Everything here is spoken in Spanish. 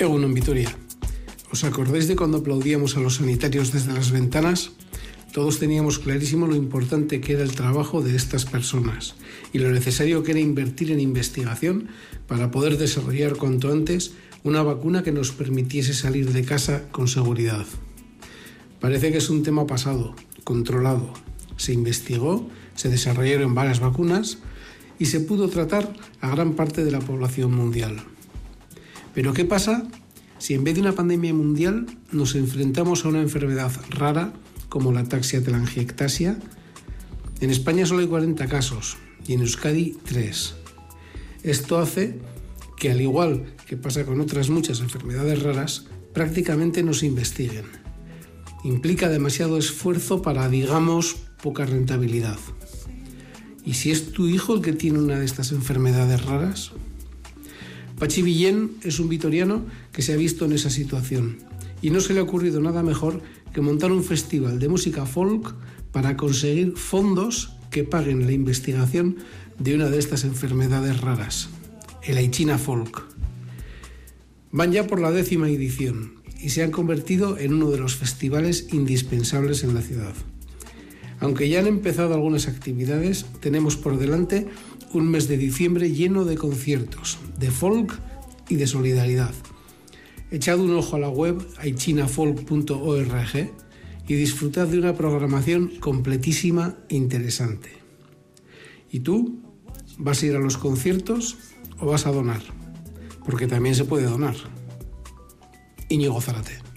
Egunon Vitoria. ¿Os acordáis de cuando aplaudíamos a los sanitarios desde las ventanas? Todos teníamos clarísimo lo importante que era el trabajo de estas personas y lo necesario que era invertir en investigación para poder desarrollar cuanto antes una vacuna que nos permitiese salir de casa con seguridad. Parece que es un tema pasado, controlado. Se investigó, se desarrollaron varias vacunas y se pudo tratar a gran parte de la población mundial. Pero ¿qué pasa si en vez de una pandemia mundial nos enfrentamos a una enfermedad rara como la taxia telangiectasia? En España solo hay 40 casos y en Euskadi 3. Esto hace que al igual que pasa con otras muchas enfermedades raras, prácticamente no se investiguen. Implica demasiado esfuerzo para, digamos, poca rentabilidad. ¿Y si es tu hijo el que tiene una de estas enfermedades raras? Pachi Villén es un vitoriano que se ha visto en esa situación y no se le ha ocurrido nada mejor que montar un festival de música folk para conseguir fondos que paguen la investigación de una de estas enfermedades raras, el Aichina Folk. Van ya por la décima edición y se han convertido en uno de los festivales indispensables en la ciudad. Aunque ya han empezado algunas actividades, tenemos por delante un mes de diciembre lleno de conciertos, de folk y de solidaridad. Echad un ojo a la web aichinafolk.org y disfrutad de una programación completísima e interesante. ¿Y tú? ¿Vas a ir a los conciertos o vas a donar? Porque también se puede donar. Íñigo Zarate.